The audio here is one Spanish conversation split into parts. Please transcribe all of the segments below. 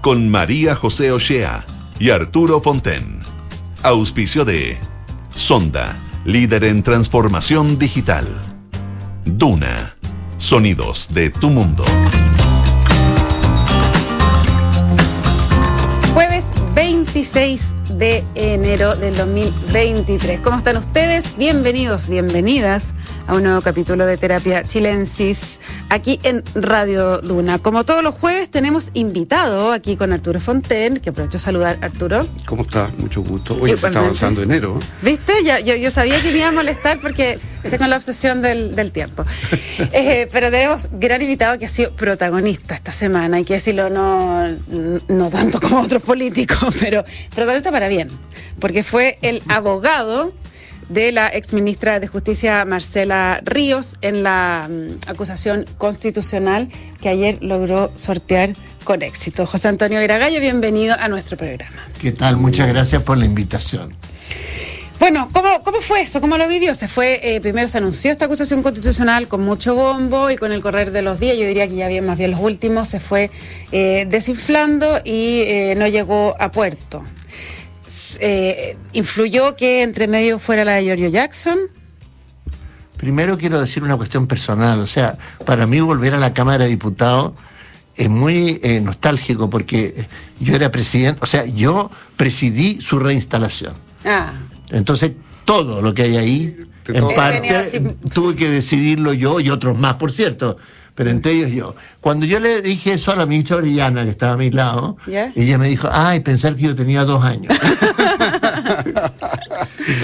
Con María José Ochea y Arturo Fonten. Auspicio de Sonda, líder en transformación digital. Duna, sonidos de tu mundo. Jueves 26 de enero del 2023. ¿Cómo están ustedes? Bienvenidos, bienvenidas a un nuevo capítulo de Terapia Chilensis aquí en Radio Duna. Como todos los jueves tenemos invitado aquí con Arturo Fonten, que aprovecho a saludar Arturo. ¿Cómo está? Mucho gusto. Hoy se está avanzando enero. ¿Viste? Ya, yo, yo, sabía que me iba a molestar porque tengo la obsesión del, del tiempo. Eh, pero tenemos gran invitado que ha sido protagonista esta semana, hay que decirlo, no, no tanto como otros políticos, pero protagonista para bien, porque fue el abogado de la exministra de Justicia Marcela Ríos en la mm, acusación constitucional que ayer logró sortear con éxito. José Antonio Iragallo, bienvenido a nuestro programa. ¿Qué tal? Muchas gracias por la invitación. Bueno, ¿cómo, ¿cómo fue eso? ¿Cómo lo vivió? Se fue, eh, primero se anunció esta acusación constitucional con mucho bombo y con el correr de los días, yo diría que ya bien más bien los últimos, se fue eh, desinflando y eh, no llegó a puerto. Eh, ¿influyó que entre medio fuera la de Giorgio Jackson? Primero quiero decir una cuestión personal, o sea, para mí volver a la Cámara de Diputados es muy eh, nostálgico porque yo era presidente, o sea, yo presidí su reinstalación. Ah. Entonces, todo lo que hay ahí, en parte, tuve que decidirlo yo y otros más, por cierto pero entre ellos yo. Cuando yo le dije eso a la ministra Orellana, que estaba a mi lado, ella me dijo, ay, pensar que yo tenía dos años.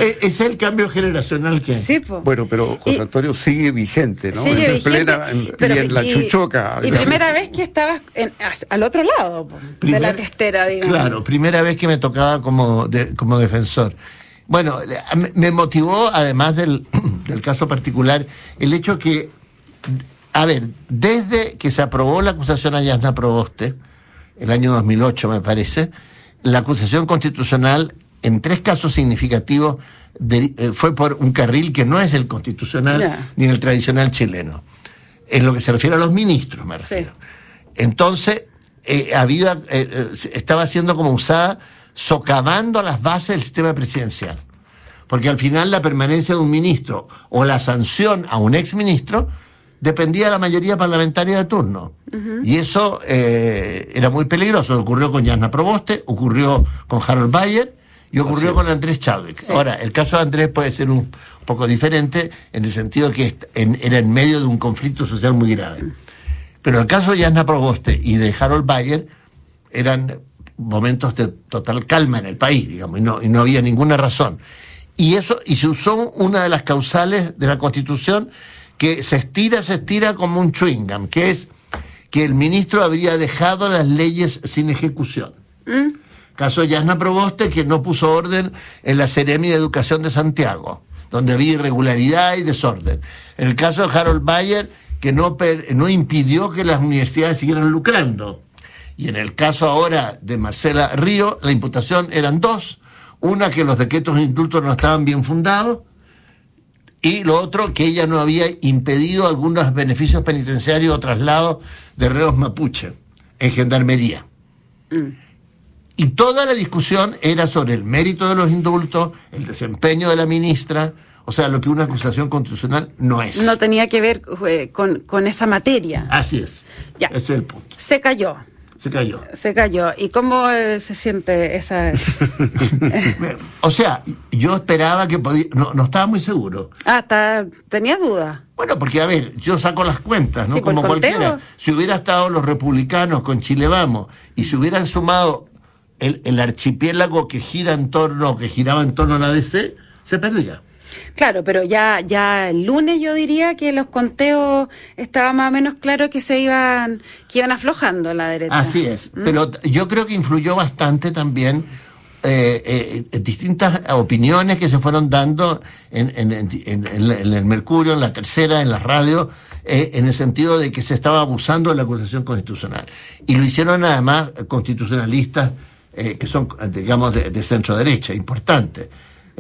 E-, es el cambio generacional que sí, Bueno, pero José Antonio sigue vigente, ¿no? Sigue vigente, plena, y en la chuchoca. Y primera vez que estabas al otro lado de la testera, digamos. Claro, primera vez que me tocaba como, como defensor. Bueno, me motivó, además del, del caso particular, el hecho que a ver, desde que se aprobó la acusación a Yasna Proboste, el año 2008 me parece, la acusación constitucional en tres casos significativos eh, fue por un carril que no es el constitucional ni el tradicional chileno. En lo que se refiere a los ministros, me refiero. Entonces, eh, había, eh, estaba siendo como usada socavando las bases del sistema presidencial. Porque al final la permanencia de un ministro o la sanción a un exministro dependía de la mayoría parlamentaria de turno. Y eso eh, era muy peligroso. Ocurrió con Jasna Proboste, ocurrió con Harold Bayer y ocurrió con Andrés Chávez. Ahora, el caso de Andrés puede ser un poco diferente en el sentido que era en medio de un conflicto social muy grave. Pero el caso de Jasna Proboste y de Harold Bayer eran momentos de total calma en el país, digamos, y no, y no había ninguna razón. Y eso, y se usó una de las causales de la Constitución que se estira, se estira como un chewing gum, que es que el ministro habría dejado las leyes sin ejecución. ¿Mm? Caso de Yasna Proboste, que no puso orden en la Seremi de Educación de Santiago, donde había irregularidad y desorden. En el caso de Harold Bayer, que no, no impidió que las universidades siguieran lucrando. Y en el caso ahora de Marcela Río, la imputación eran dos. Una, que los decretos de indulto no estaban bien fundados, y lo otro, que ella no había impedido algunos beneficios penitenciarios o traslados de reos mapuche en gendarmería. Mm. Y toda la discusión era sobre el mérito de los indultos, el desempeño de la ministra, o sea, lo que una acusación constitucional no es. No tenía que ver eh, con, con, esa materia. Así es. Ya. Ese es el punto. Se cayó. Se cayó. Se cayó. ¿Y cómo eh, se siente esa...? o sea, yo esperaba que podía... No, no estaba muy seguro. Ah, está... tenía duda. Bueno, porque a ver, yo saco las cuentas, ¿no? Como cualquiera. Si hubiera estado los republicanos con Chile Vamos y se hubieran sumado el, el archipiélago que gira en torno, que giraba en torno a la DC, se perdía. Claro, pero ya, ya el lunes yo diría que los conteos estaban más o menos claros que se iban, que iban aflojando la derecha. Así es, ¿Mm? pero yo creo que influyó bastante también eh, eh, distintas opiniones que se fueron dando en, el Mercurio, en la tercera, en la radio, eh, en el sentido de que se estaba abusando de la acusación constitucional. Y lo hicieron además constitucionalistas que son, digamos, de, de centro derecha, importantes.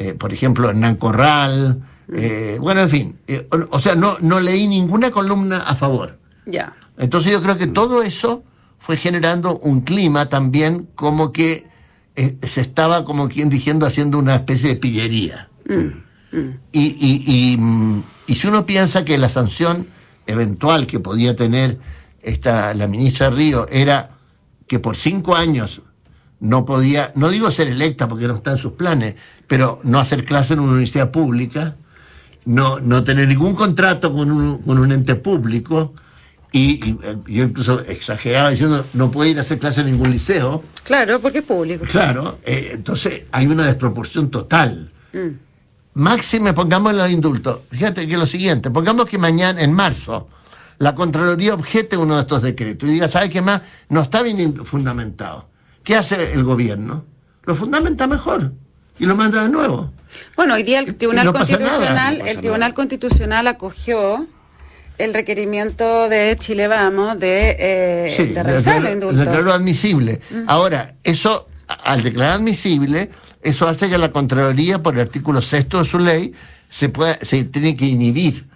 Eh, por ejemplo, Hernán Corral, eh, bueno, en fin, eh, o, sea, no, no leí ninguna columna a favor. Ya. Entonces yo creo que todo eso fue generando un clima también como que se estaba, como quien diciendo, haciendo una especie de pillería. Mm, mm. Y, y, mm, y, si uno piensa que la sanción eventual que podía tener esta, la ministra Río era que por cinco años no podía, no digo ser electa porque no está en sus planes, pero no hacer clase en una universidad pública, no, no tener ningún contrato con un, con un ente público, y, eh, yo incluso exageraba diciendo no puede ir a hacer clase en ningún liceo. Claro, porque es público. Claro, eh, entonces hay una desproporción total. Mm. Máxime, pongamos los indultos. Fíjate que lo siguiente, pongamos que mañana, en marzo, la Contraloría objete uno de estos decretos y diga, ¿sabe qué más? No está bien fundamentado. ¿Qué hace el gobierno? Lo fundamenta mejor y lo manda de nuevo. Bueno, hoy día el Tribunal Constitucional, el Tribunal Constitucional acogió el requerimiento de Chile Vamos de, eh, de revisar el indulto. Admisible. Mm. Ahora, eso, al declarar admisible, eso hace que la Contraloría, por el artículo sexto de su ley, se, pueda, se tiene que inhibir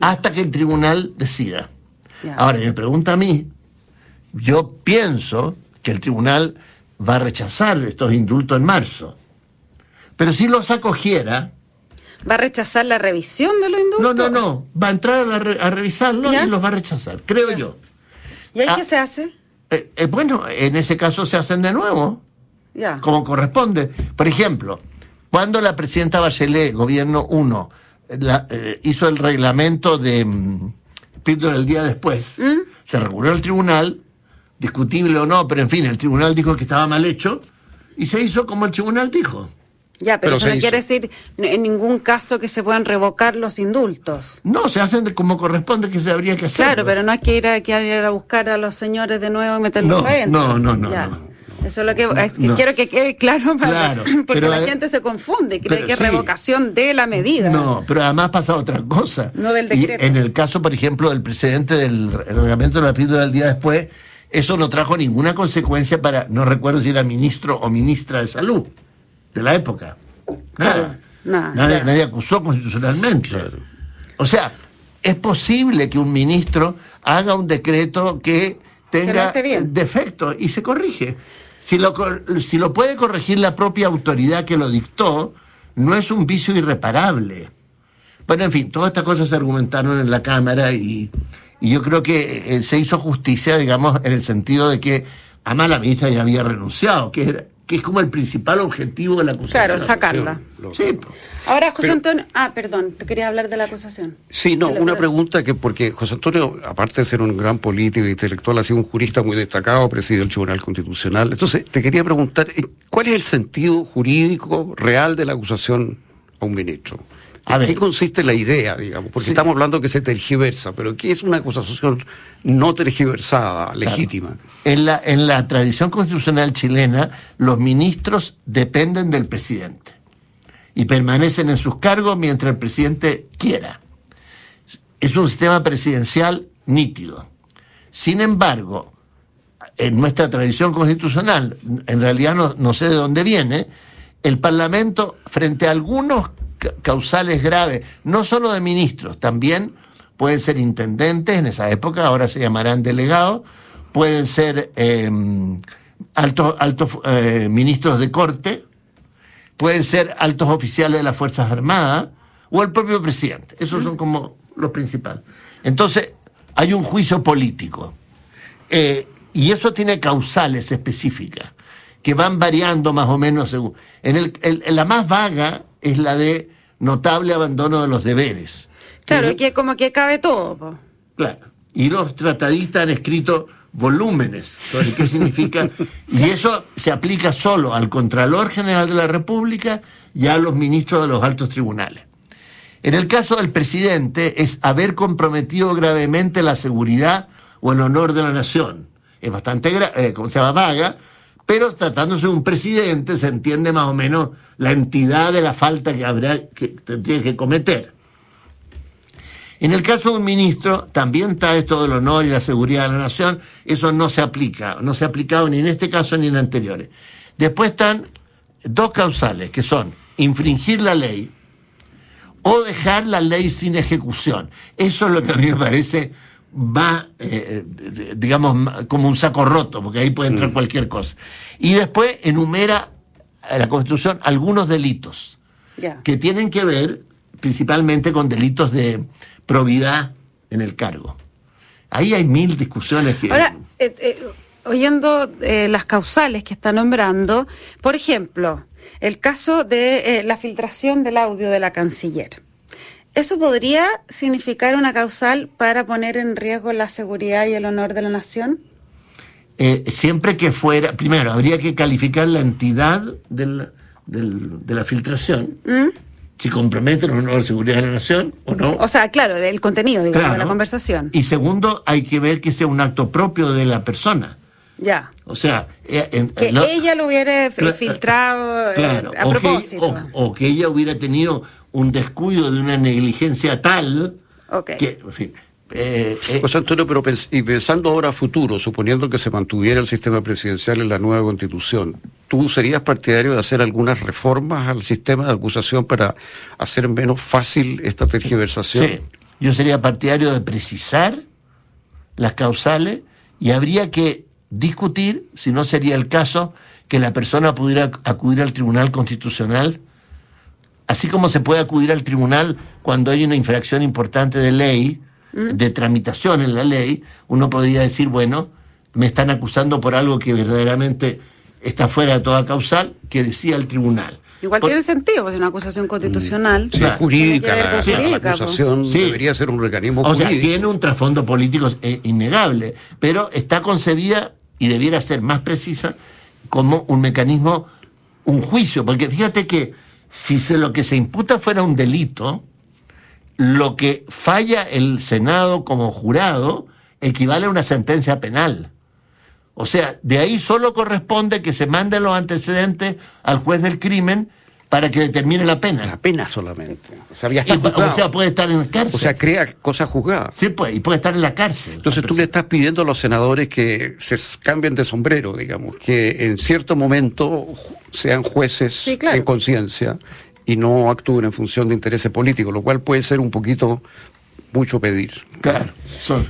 hasta que el tribunal decida. Ahora, me pregunta a mí, yo pienso que el tribunal va a rechazar estos indultos en marzo. Pero si los acogiera, ¿Va a rechazar la revisión de los indultos? No, no, no. Va a entrar a, revisarlo y los va a rechazar, creo yo. ¿Y ahí ah, qué se hace? Eh, eh, bueno, en ese caso se hacen de nuevo. Ya. Como corresponde. Por ejemplo, cuando la presidenta Bachelet, gobierno 1, eh, hizo el reglamento de um, el día después, ¿Mm? se reguló el tribunal, discutible o no, pero en fin, el tribunal dijo que estaba mal hecho y se hizo como el tribunal dijo. Ya, pero, eso no quiere decir en ningún caso que se puedan revocar los indultos. No, se hacen como corresponde que se habría que hacer. Claro, pero no hay que ir a, que ir a buscar a los señores de nuevo y meterlos no, adentro. No, no, no, Eso es lo que quiero que quede claro, para, porque la gente se confunde, cree que es revocación de la medida. No, pero además pasa otra cosa. No del decreto. Y en el caso, por ejemplo, del presidente del reglamento de la píldora del día después, eso no trajo ninguna consecuencia para, no recuerdo si era ministro o ministra de salud de la época. Nada. nadie, acusó constitucionalmente. O sea, es posible que un ministro haga un decreto que tenga defectos y se corrige. Si lo, si lo puede corregir la propia autoridad que lo dictó, no es un vicio irreparable. Bueno, en fin, todas estas cosas se argumentaron en la Cámara y, y yo creo que eh, se hizo justicia, digamos, en el sentido de que a la ministra ya había renunciado, que era, que es como el principal objetivo de la acusación. Claro, sacarla. Sí. Ahora, José Antonio, ah, perdón, te quería hablar de la acusación. Sí, no, una pregunta que, porque José Antonio, aparte de ser un gran político e intelectual, ha sido un jurista muy destacado, presidió el Tribunal Constitucional. Entonces, te quería preguntar, eh, ¿cuál es el sentido jurídico real de la acusación a un ministro? ¿En qué consiste la idea, digamos? Porque estamos hablando que se tergiversa, pero ¿qué es una acusación no tergiversada, legítima? En, la, en la tradición constitucional chilena, los ministros dependen del presidente y permanecen en sus cargos mientras el presidente quiera. Es un sistema presidencial nítido. Sin embargo, en nuestra tradición constitucional, en realidad no, no sé de dónde viene, el Parlamento, frente a algunos causales graves, no solo de ministros, también pueden ser intendentes, en esa época ahora se llamarán delegados, pueden ser em, altos, altos eh, ministros de corte, pueden ser altos oficiales de las Fuerzas Armadas o el propio presidente. Esos son como los principales. Entonces, hay un juicio político. Eh, y eso tiene causales específicas que van variando más o menos según. En, el, en la más vaga es la de notable abandono de los deberes. Claro, y que como que cabe todo. Claro. Y los tratadistas han escrito volúmenes sobre qué significa, y eso se aplica solo al Contralor General de la República y a los ministros de los altos tribunales. En el caso del presidente es haber comprometido gravemente la seguridad o el honor de la nación. Es bastante, eh, como se llama, vaga, pero tratándose de un presidente se entiende más o menos la entidad de la falta que habrá que tendría que cometer. En el caso de un ministro, también está esto del honor y la seguridad de la nación, eso no se aplica, no se ha aplicado ni en este caso ni en anteriores. Después están dos causales, que son infringir la ley o dejar la ley sin ejecución. Eso es lo que a mí me parece va, eh, eh, digamos, como un saco roto, porque ahí puede entrar cualquier cosa. Y después enumera la Constitución algunos delitos que tienen que ver principalmente con delitos de probidad en el cargo. Ahí hay mil discusiones que... Ahora, eh, eh, oyendo eh, las causales que está nombrando, por ejemplo, el caso de eh, la filtración del audio de la canciller. ¿Eso podría significar una causal para poner en riesgo la seguridad y el honor de la nación? Eh, siempre que fuera, primero, habría que calificar la entidad del- del- de la filtración, si compromete el honor de seguridad de la nación o no. O sea, claro, del contenido, digamos, de la conversación. Y segundo, hay que ver que sea un acto propio de la persona. Ya. O sea, eh, en- Que ella lo hubiera filtrado eh, claro, a o que- propósito. o, o que ella hubiera tenido un descuido de una negligencia tal Ok. que, en fin, eh, eh, José Antonio, pero pens- y pensando ahora a futuro, suponiendo que se mantuviera el sistema presidencial en la nueva constitución, ¿tú serías partidario de hacer algunas reformas al sistema de acusación para hacer menos fácil esta tergiversación? Sí, yo sería partidario de precisar las causales y habría que discutir, si no sería el caso, que la persona pudiera acudir al Tribunal Constitucional, así como se puede acudir al tribunal cuando hay una infracción importante de ley, de tramitación en la ley, uno podría decir, bueno, me están acusando por algo que verdaderamente está fuera de toda causal, que decía el tribunal. Igual Por- tiene sentido, pues es una acusación constitucional. Claro. es jurídica, la, po. acusación Sí. debería ser un mecanismo O sea, tiene un trasfondo político eh, innegable, pero está concebida y debiera ser más precisa como un mecanismo, un juicio, porque fíjate que si lo que se imputa fuera un delito, lo que falla el Senado como jurado equivale a una sentencia penal. O sea, de ahí solo corresponde que se manden los antecedentes al juez del crimen para que determine la pena. La pena solamente. O sea, ya Y, está juzgado. o sea, puede estar en la cárcel. O sea, crea cosas juzgadas. sí, pues, y puede estar en la cárcel. Entonces tú le estás pidiendo a los senadores que se cambien de sombrero, digamos, que en cierto momento sean jueces Sí, claro. en conciencia y no actúen en función de intereses políticos, lo cual puede ser un poquito mucho pedir. Claro, son.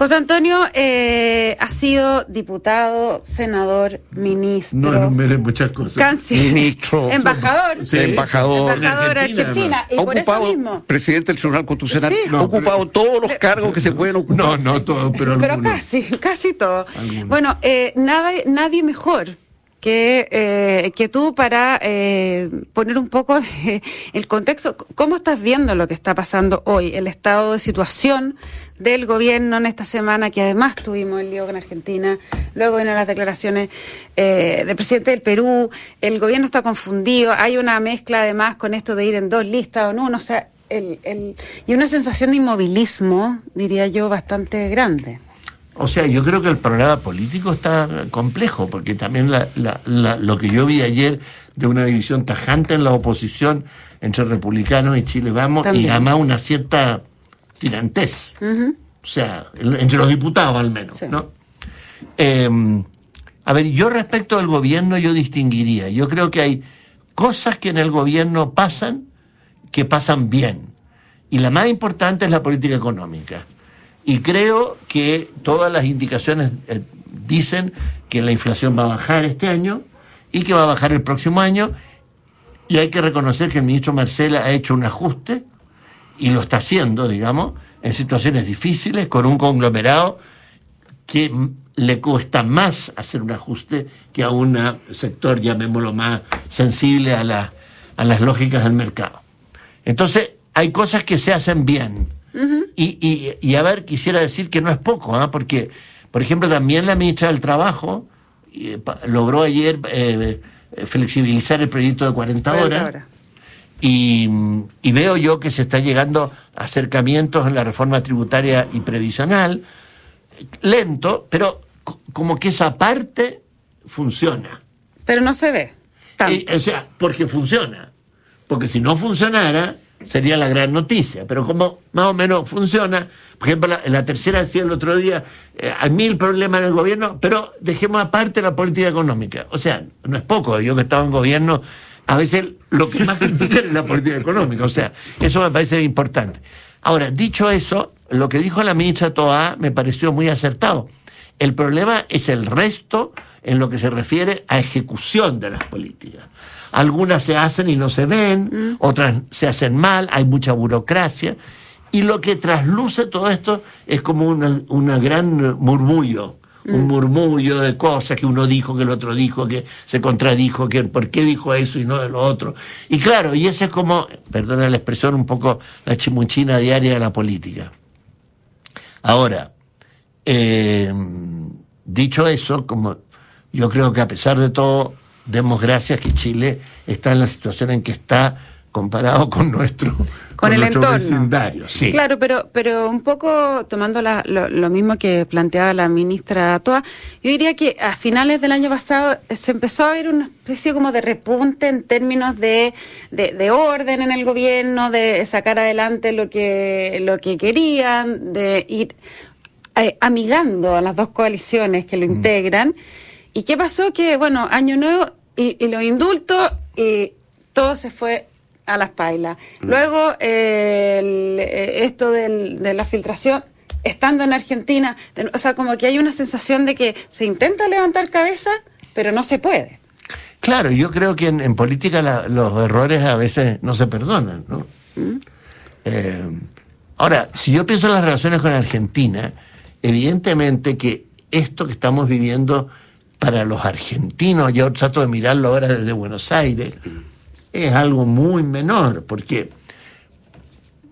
José Antonio eh, ha sido diputado, senador, ministro, No enumeren muchas cosas. canciller, Ministro. embajador, Sí. Embajador. embajador En Argentina, Argentina, y Ha por eso ocupado mismo. presidente del Tribunal Constitucional, Sí. ha No, ocupado todos los cargos que se pueden ocupar. No, no todo, pero, Pero algunos. casi, casi todo. Bueno, eh, nada, nadie mejor que, eh, que tú para eh, poner un poco de, el contexto. ¿Cómo estás viendo lo que está pasando hoy? El estado de situación del gobierno en esta semana, que además tuvimos el lío con Argentina, luego vienen las declaraciones eh, del presidente del Perú, el gobierno está confundido, hay una mezcla además con esto de ir en dos listas o no, o sea, el, el, y una sensación de inmovilismo, diría yo, bastante grande. O sea, yo creo que el programa político está complejo, porque también la- la- la- lo que yo vi ayer de una división tajante en la oposición entre republicanos y Chile Vamos, También. y además una cierta tirantez. O sea, entre los diputados al menos, Sí. ¿no? Eh, a ver, yo respecto del gobierno yo distinguiría. Yo creo que hay cosas que en el gobierno pasan que pasan bien. Y la más importante es la política económica. Y creo que todas las indicaciones eh, dicen que la inflación va a bajar este año y que va a bajar el próximo año. Y hay que reconocer que el ministro Marcela ha hecho un ajuste y lo está haciendo, digamos, en situaciones difíciles, con un conglomerado que le cuesta más hacer un ajuste que a un sector, llamémoslo más, sensible a, la- a las lógicas del mercado. Entonces, hay cosas que se hacen bien. Y, y- y a ver, quisiera decir que no es poco, ¿ah? porque, por ejemplo, también la ministra del Trabajo eh, pa- logró ayer eh, flexibilizar el proyecto de 40 40 horas. Y, y veo yo que se está llegando a acercamientos en la reforma tributaria y previsional, lento, pero co- como que esa parte funciona. Pero no se ve. tanto. Eh, o sea, porque funciona. Porque si no funcionara, sería la gran noticia. Pero como más o menos funciona, por ejemplo, la, tercera decía el otro día, eh, hay mil problemas en el gobierno, pero dejemos aparte la política económica. O sea, no es poco, yo que estaba en gobierno, a veces lo que más critican es la política económica. O sea, eso me parece importante. Ahora, dicho eso, lo que dijo la ministra Toa me pareció muy acertado. El problema es el resto en lo que se refiere a ejecución de las políticas. Algunas se hacen y no se ven, otras se hacen mal, hay mucha burocracia. Y lo que trasluce todo esto es como una, una gran murmullo, un murmullo de cosas que uno dijo, que el otro dijo, que se contradijo, que por qué dijo eso y no de lo otro. Y claro, y ese es como, perdona la expresión, un poco la chimuchina diaria de la política. Ahora, eh, dicho eso, como yo creo que a pesar de todo, demos gracias que Chile está en la situación en que está comparado con nuestro con, el entorno. vecindario. Sí. Claro, pero, pero un poco tomando la, lo, lo, mismo que planteaba la ministra Toa, yo diría que a finales del año pasado se empezó a ver una especie como de repunte en términos de, de, de orden en el gobierno, de sacar adelante lo que, lo que querían, de ir eh, amigando a las dos coaliciones que lo mm. integran. ¿Y qué pasó? Que, bueno, año nuevo y, y los indultos y todo se fue a las pailas. Mm. Luego, eh, el, esto del, de la filtración, estando en Argentina, o sea, como que hay una sensación de que se intenta levantar cabeza, pero no se puede. Claro, yo creo que en, en política la, los errores a veces no se perdonan, ¿no? ¿Mm? Eh, ahora, si yo pienso en las relaciones con Argentina, evidentemente que esto que estamos viviendo para los argentinos, yo trato de mirarlo ahora desde Buenos Aires, es algo muy menor, porque,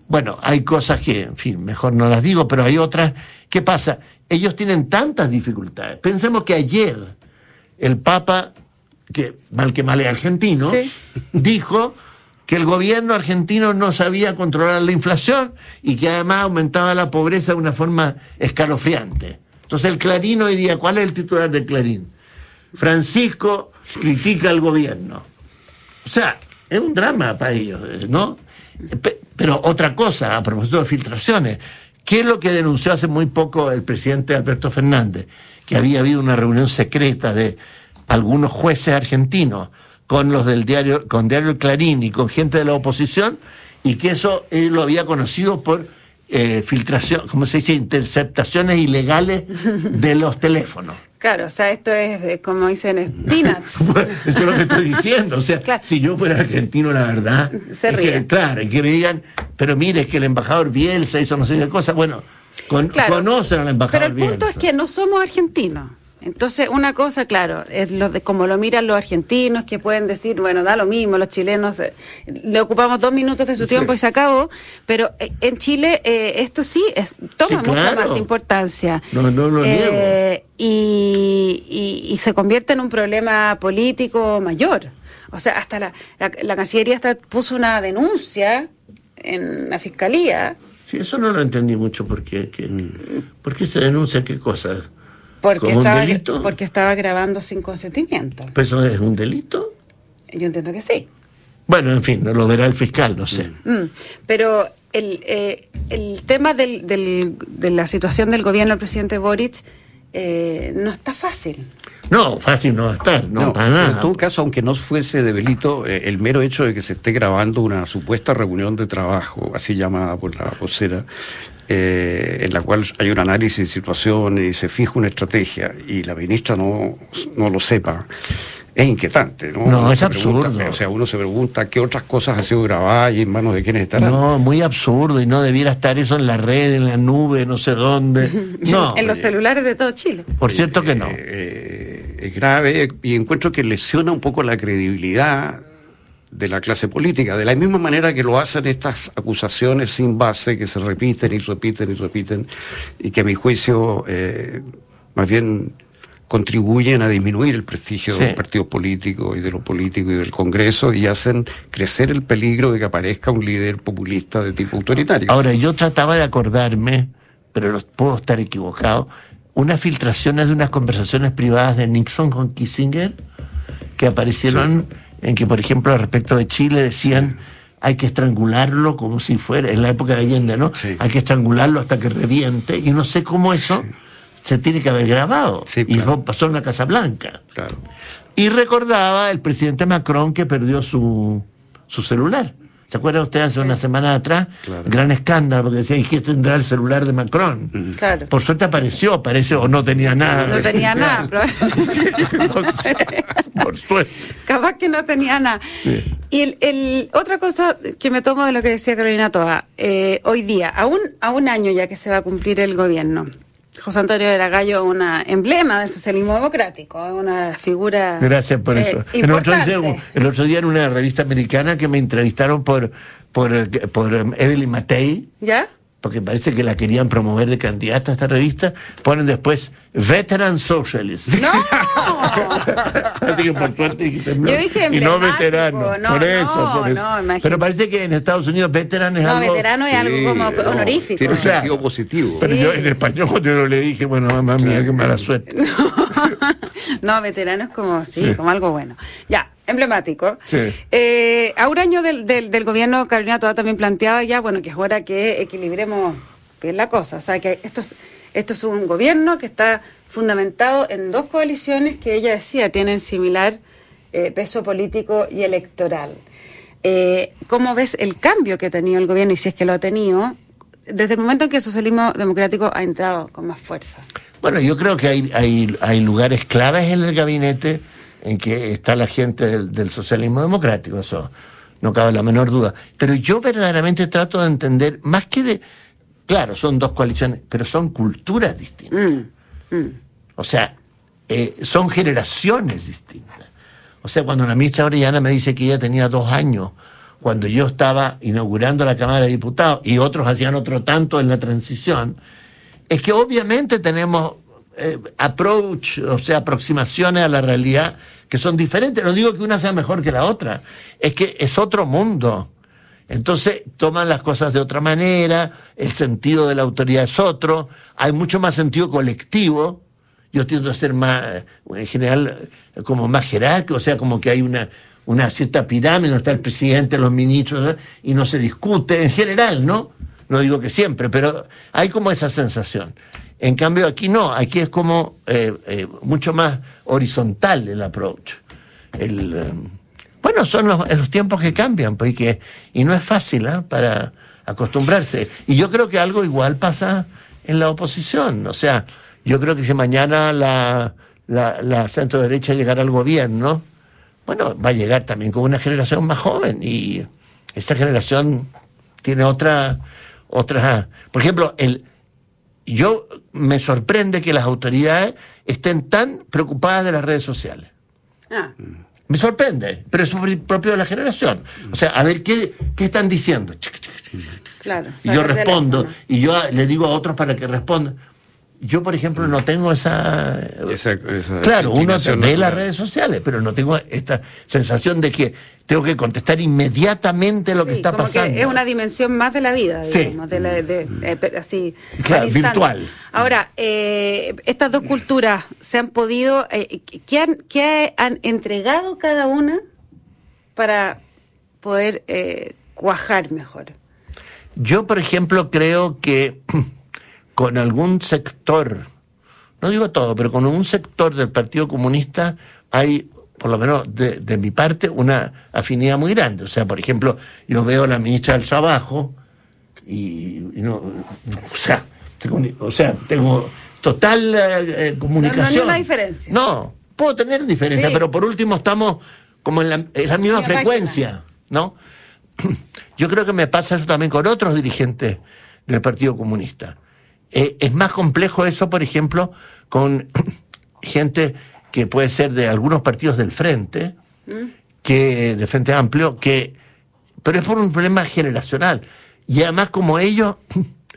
bueno, hay cosas que, en fin, mejor no las digo, pero hay otras. ¿Qué pasa? Ellos tienen tantas dificultades. Pensemos que ayer el Papa, que mal que mal es argentino, sí. dijo que el gobierno argentino no sabía controlar la inflación y que además aumentaba la pobreza de una forma escalofriante. Entonces el Clarín hoy día, ¿cuál es el titular del Clarín? Francisco critica al gobierno. O sea, es un drama para ellos, ¿no? Pero otra cosa, a propósito de filtraciones, ¿qué es lo que denunció hace muy poco el presidente Alberto Fernández? Que había habido una reunión secreta de algunos jueces argentinos con los del diario, con Diario Clarín y con gente de la oposición, y que eso él lo había conocido por eh, filtración, ¿cómo se dice? Interceptaciones ilegales de los teléfonos. Claro, o sea, esto es eh, como dicen peanuts. bueno, eso es lo que estoy diciendo. O sea, claro. si yo fuera argentino, la verdad. Se ríe. Que, claro, y que me digan, pero mire, es que el embajador Bielsa hizo no sé qué cosa. Bueno, con, claro, conocen al embajador Pero el punto Bielsa. es que no somos argentinos. Entonces, una cosa, claro, es lo de como lo miran los argentinos, que pueden decir, bueno, da lo mismo, los chilenos, eh, le ocupamos dos minutos de su tiempo sí. y se acabó, pero eh, en Chile eh, esto sí es, toma Sí, mucha más importancia. No, no lo Eh, y, y- y se convierte en un problema político mayor. O sea, hasta la, la, la Cancillería hasta puso una denuncia en la Fiscalía Sí, eso no lo entendí mucho. porque qué, ¿Por qué se denuncia qué cosa? Porque ¿Como un estaba, delito? porque estaba grabando sin consentimiento. ¿Pero eso es un delito? Yo entiendo que sí. Bueno, en fin, lo verá el fiscal, no sé. Mm, Pero el, eh, el tema del, del- de la situación del gobierno del presidente Boric eh, no está fácil. No, fácil no va a estar, no, No, para nada. En todo caso, aunque no fuese de delito, eh, el mero hecho de que se esté grabando una supuesta reunión de trabajo, así llamada por la vocera, eh, en la cual hay un análisis de situación y se fija una estrategia y la ministra no, no lo sepa, es inquietante, ¿no? No, Uno es se pregunta, absurdo. o sea, uno se pregunta qué otras cosas han sido grabadas y en manos de quiénes estarán. No, muy absurdo y no debiera estar eso en la red, en la nube, no sé dónde. No, en los celulares de todo Chile. por cierto que no. Eh, eh, es grave y encuentro que lesiona un poco la credibilidad de la clase política, de la misma manera que lo hacen estas acusaciones sin base que se repiten y repiten y repiten y que a mi juicio eh, más bien contribuyen a disminuir el prestigio Sí. de los partidos políticos y de lo político y del Congreso y hacen crecer el peligro de que aparezca un líder populista de tipo autoritario. Ahora, yo trataba de acordarme, pero puedo estar equivocado, unas filtraciones de unas conversaciones privadas de Nixon con Kissinger que aparecieron en que, por ejemplo, respecto de Chile decían hay que estrangularlo como si fuera, en la época de Allende, ¿no? Sí. Hay que estrangularlo hasta que reviente y no sé cómo eso se tiene que haber grabado. Sí, y claro. pasó en la Casa Blanca. Claro. Y recordaba el presidente Macron que perdió su, su celular. ¿Se acuerda usted hace una semana atrás? Claro. Gran escándalo, porque decía, ¿y qué tendrá el celular de Macron? Claro. Por suerte apareció, aparece, o no tenía nada. No tenía nada, pero- No sé, Por suerte. Capaz que no tenía nada. Y el, el- otra cosa que me tomo de lo que decía Carolina Toa, eh, hoy día, a un, a un año ya que se va a cumplir el gobierno, José Antonio de la Gallo, una emblema del socialismo democrático, una figura. Gracias por eh, eso. El otro, día, importante. el otro día en una revista americana que me entrevistaron por, por, eh, por eh, Evelyn Matei, ¿Ya? porque parece que la querían promover de candidata a esta revista, ponen después Veteran Socialist. ¡No! Así que por suerte dijiste, no, Yo dije y no veterano. no, por eso, no, por eso. no, imagínate. Pero parece que en Estados Unidos veteran es No, algo. veterano es algo como no, honorífico. Tiene un O sea, sentido positivo. Pero Sí. yo en español cuando yo le dije, bueno, mamá mía, qué mala suerte. no, veterano es como, sí, Sí. como algo bueno. Ya, emblemático. Sí. Eh, a un año del, del, del gobierno, Carolina Toda también planteaba ya, bueno, que es hora que equilibremos bien la cosa. O sea, que esto es, esto es un gobierno que está fundamentado en dos coaliciones que ella decía tienen similar eh, peso político y electoral. Eh, ¿Cómo ves el cambio que ha tenido el gobierno y si es que lo ha tenido desde el momento en que el socialismo democrático ha entrado con más fuerza? Bueno, yo creo que hay, hay, lugares claves en el gabinete en que está la gente del socialismo democrático, eso no cabe la menor duda. Pero yo verdaderamente trato de entender, más que de, claro, son dos coaliciones, pero son culturas distintas. Mm, mm. O sea, eh, son generaciones distintas. O sea, cuando la ministra Orellana me dice que ella tenía dos años, cuando yo estaba inaugurando la Cámara de Diputados y otros hacían otro tanto en la transición, es que obviamente tenemos eh, approach, o sea, aproximaciones a la realidad que son diferentes. No digo que una sea mejor que la otra, es que es otro mundo. Entonces toman las cosas de otra manera, el sentido de la autoridad es otro, hay mucho más sentido colectivo. Yo tiendo a ser más, en general, como más jerárquico, o sea, como que hay una, una cierta pirámide, está el presidente, los ministros, y no se discute, en general, ¿no? No digo que siempre, pero hay como esa sensación. En cambio, aquí no, aquí es como eh, eh, mucho más horizontal el approach. El, eh, bueno, son los, los tiempos que cambian, pues, y, que, y no es fácil ¿ah? para acostumbrarse. Y yo creo que algo igual pasa en la oposición. O sea, yo creo que si mañana la, la, la centro derecha llegara al gobierno, bueno, va a llegar también con una generación más joven y esta generación tiene otra, otra, por ejemplo, el, yo me sorprende que las autoridades estén tan preocupadas de las redes sociales. Ah, Me sorprende, pero es propio de la generación. O sea, a ver qué, qué están diciendo. claro. Y yo respondo, y yo le digo a otros para que respondan. Yo, por ejemplo, no tengo esa... Esa- esa claro, uno ve las redes sociales, pero no tengo esta sensación de que tengo que contestar inmediatamente lo que Sí, está como pasando. que es una dimensión más de la vida, Sí. digamos, de la- de- eh, así, Claro, virtual. Ahora, eh, estas dos culturas se han podido, eh, ¿qué, han, qué han entregado cada una para poder eh, cuajar mejor? Yo, por ejemplo, creo que con algún sector, no digo todo, pero con un sector del Partido Comunista hay, por lo menos de, de mi parte, una afinidad muy grande. O sea, por ejemplo, yo veo a la ministra del Trabajo y, y no, o sea, tengo, un- o sea, tengo total eh, eh, comunicación. ninguna diferencia. No, puedo tener diferencia, Sí. pero por último estamos como en la, en la misma Misma frecuencia, ¿no? Yo creo que me pasa eso también con otros dirigentes del Partido Comunista. Eh, es más complejo eso, por ejemplo, con gente que puede ser de algunos partidos del Frente, que de Frente Amplio, que pero es por un problema generacional. Y además como ellos,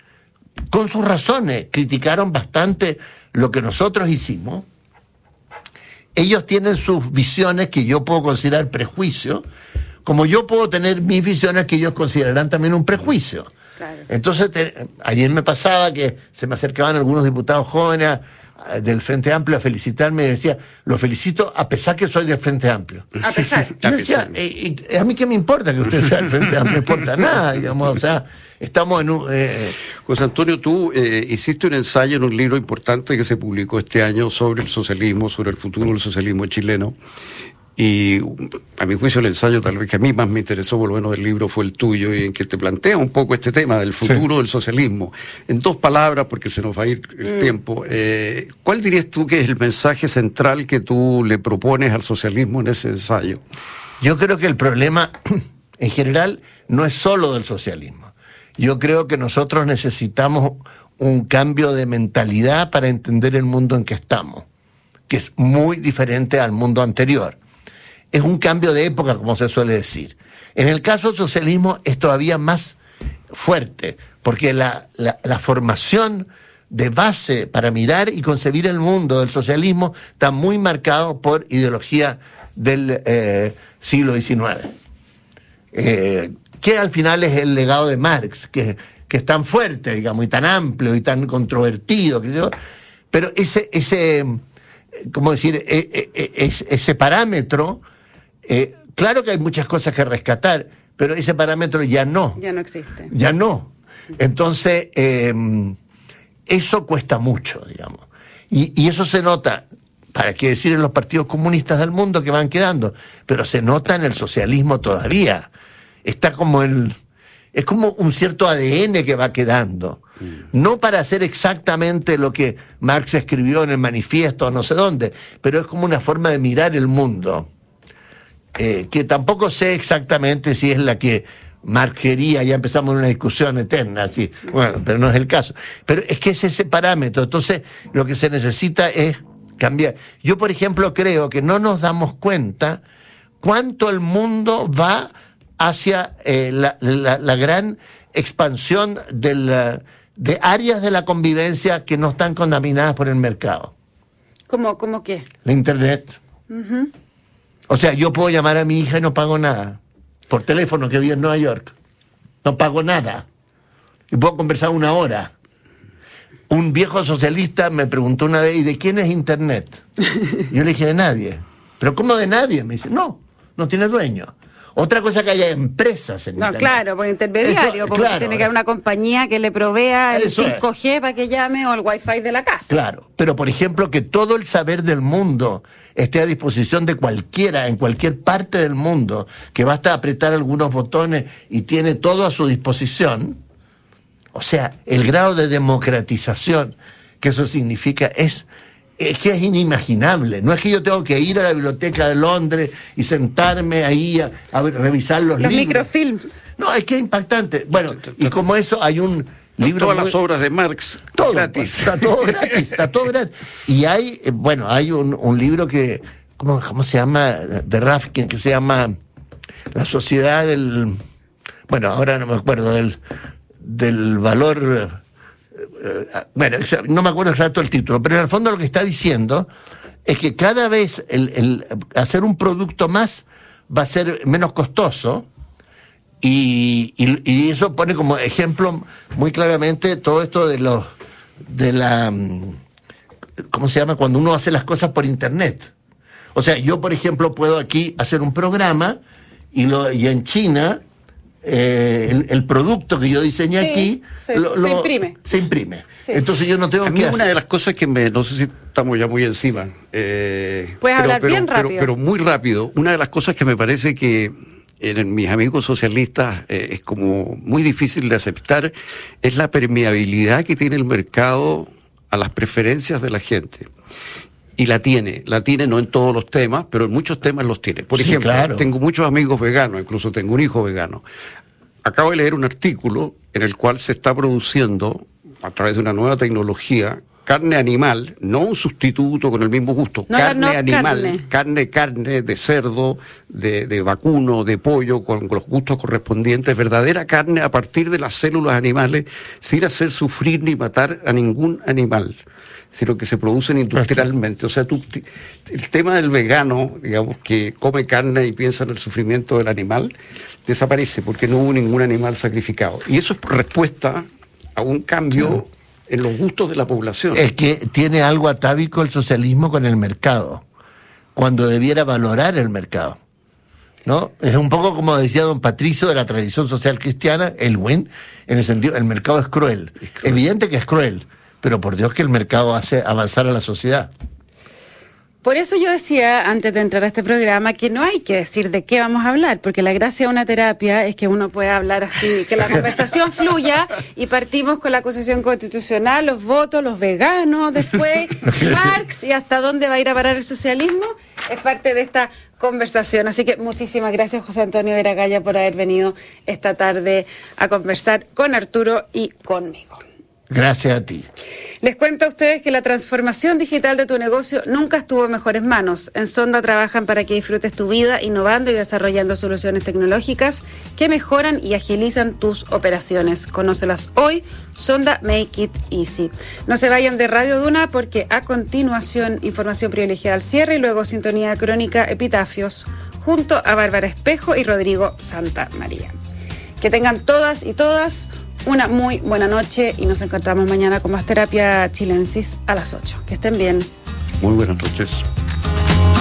con sus razones, criticaron bastante lo que nosotros hicimos, ellos tienen sus visiones que yo puedo considerar prejuicio, como yo puedo tener mis visiones que ellos considerarán también un prejuicio. Claro. Entonces, te- ayer me pasaba que se me acercaban algunos diputados jóvenes a- del Frente Amplio a felicitarme y decía, lo felicito a pesar que soy del Frente Amplio. A pesar. Yo decía, eh, eh, a mí qué me importa que usted sea del Frente Amplio, no me importa nada, digamos, o sea, estamos en un... eh, José Antonio, tú eh, hiciste un ensayo en un libro importante que se publicó este año sobre el socialismo, sobre el futuro del socialismo chileno. Y a mi juicio el ensayo tal vez que a mí más me interesó por lo menos del libro fue el tuyo y en que te plantea un poco este tema del futuro del socialismo. En dos palabras, porque se nos va a ir el Mm. tiempo, eh, ¿cuál dirías tú que es el mensaje central que tú le propones al socialismo en ese ensayo? Yo creo que el problema en general no es solo del socialismo. Yo creo que nosotros necesitamos un cambio de mentalidad para entender el mundo en que estamos, que es muy diferente al mundo anterior. Es un cambio de época, como se suele decir. En el caso del socialismo es todavía más fuerte, porque la, la, formación de base para mirar y concebir el mundo del socialismo está muy marcado por ideología del eh, siglo XIX. Eh, que al final es el legado de Marx, que, que es tan fuerte, digamos, y tan amplio y tan controvertido, pero ese, ese, eh, ¿cómo decir? Es- ese parámetro, eh, claro que hay muchas cosas que rescatar, pero ese parámetro ya no. Ya no existe. Ya no. Entonces, eh, eso cuesta mucho, digamos. Y, y eso se nota, para qué decir en los partidos comunistas del mundo que van quedando, pero se nota en el socialismo todavía. Está como el. Es como un cierto ADN que va quedando. No para hacer exactamente lo que Marx escribió en el manifiesto o no sé dónde, pero es como una forma de mirar el mundo eh, que tampoco sé exactamente si es la que Marx quería, ya empezamos una discusión eterna, así, bueno, pero no es el caso. Pero es que es ese parámetro, entonces lo que se necesita es cambiar. Yo, por ejemplo, creo que no nos damos cuenta cuánto el mundo va hacia eh, la, la- la gran expansión del, eh, de áreas de la convivencia que no están contaminadas por el mercado. ¿Cómo, cómo qué? La internet. O sea, yo puedo llamar a mi hija y no pago nada. Por teléfono que vive en Nueva York. No pago nada. Y puedo conversar una hora. Un viejo socialista me preguntó una vez, ¿y de quién es internet? Yo le dije, de nadie. ¿Pero cómo de nadie? Me dice, no, no tiene dueño. Otra cosa que haya empresas en No, internet. claro, por intermediario, Eso, porque claro. tiene que haber una compañía que le provea el Eso es. 5G para que llame o el Wi-Fi de la casa. Claro, pero por ejemplo que todo el saber del mundo esté a disposición de cualquiera, en cualquier parte del mundo, que basta apretar algunos botones y tiene todo a su disposición, o sea, el grado de democratización que eso significa es, es que es inimaginable. No es que yo tengo que ir a la biblioteca de Londres y sentarme ahí a, revisar los, Los libros. microfilms. No, es que es impactante. Bueno, y como eso hay un libro... Todas muy- las obras de Marx todo gratis. está todo gratis, está todo gratis. Y hay, eh, bueno, hay un, un libro que, ¿cómo, cómo se llama? De Rafkin, que se llama La sociedad del, bueno, ahora no me acuerdo, del, del valor, eh, bueno, no me acuerdo exacto el título, pero en el fondo lo que está diciendo es que cada vez el, hacer un producto más va a ser menos costoso, y, y- y eso pone como ejemplo muy claramente todo esto de los de la mm, ¿cómo se llama? cuando uno hace las cosas por internet. O sea, yo por ejemplo puedo aquí hacer un programa y lo y en China eh, el, el producto que yo diseñé Sí, aquí se- se imprime. Se imprime. Sí. Entonces yo no tengo A mí que una de las cosas que me, no sé si estamos ya muy encima. eh, Puedes hablar bien pero- rápido. Pero, muy rápido. Una de las cosas que me parece que en mis amigos socialistas eh, es como muy difícil de aceptar es la permeabilidad que tiene el mercado a las preferencias de la gente. Y la tiene, la tiene no en todos los temas, pero en muchos temas los tiene. Por Sí, ejemplo, claro. tengo muchos amigos veganos, incluso tengo un hijo vegano. Acabo de leer un artículo en el cual se está produciendo, a través de una nueva tecnología, carne animal, no un sustituto con el mismo gusto, No, carne no, animal, carne. carne, carne de cerdo, de, de vacuno, de pollo, con, con los gustos correspondientes, verdadera carne a partir de las células animales, sin hacer sufrir ni matar a ningún animal sino que se producen industrialmente. O sea, tú, el tema del vegano, digamos, que come carne y piensa en el sufrimiento del animal, desaparece porque no hubo ningún animal sacrificado. Y eso es respuesta a un cambio en los gustos de la población. Es que tiene algo atávico el socialismo con el mercado, cuando debiera valorar el mercado. ¿No? Es un poco como decía don Patricio de la tradición social cristiana, el win, en el sentido, el mercado es cruel. Evidente que es cruel, pero por Dios que el mercado hace avanzar a la sociedad. Por eso yo decía antes de entrar a este programa que no hay que decir de qué vamos a hablar, porque la gracia de una terapia es que uno puede hablar así, que la conversación fluya y partimos con la acusación constitucional, los votos, los veganos, después Marx y hasta dónde va a ir a parar el socialismo, es parte de esta conversación. Así que muchísimas gracias José Antonio Veragaya por haber venido esta tarde a conversar con Arturo y conmigo. Gracias a ti. Les cuento a ustedes que la transformación digital de tu negocio nunca estuvo en mejores manos. En Sonda trabajan para que disfrutes tu vida innovando y desarrollando soluciones tecnológicas que mejoran y agilizan tus operaciones. Conócelas hoy. Sonda Make It Easy. No se vayan de Radio Duna porque a continuación información privilegiada al cierre y luego sintonía crónica Epitafios junto a Bárbara Espejo y Rodrigo Santa María. Que tengan todas y todas una muy buena noche y nos encontramos mañana con más terapia chilensis a las 8. Que estén bien. Muy buenas noches.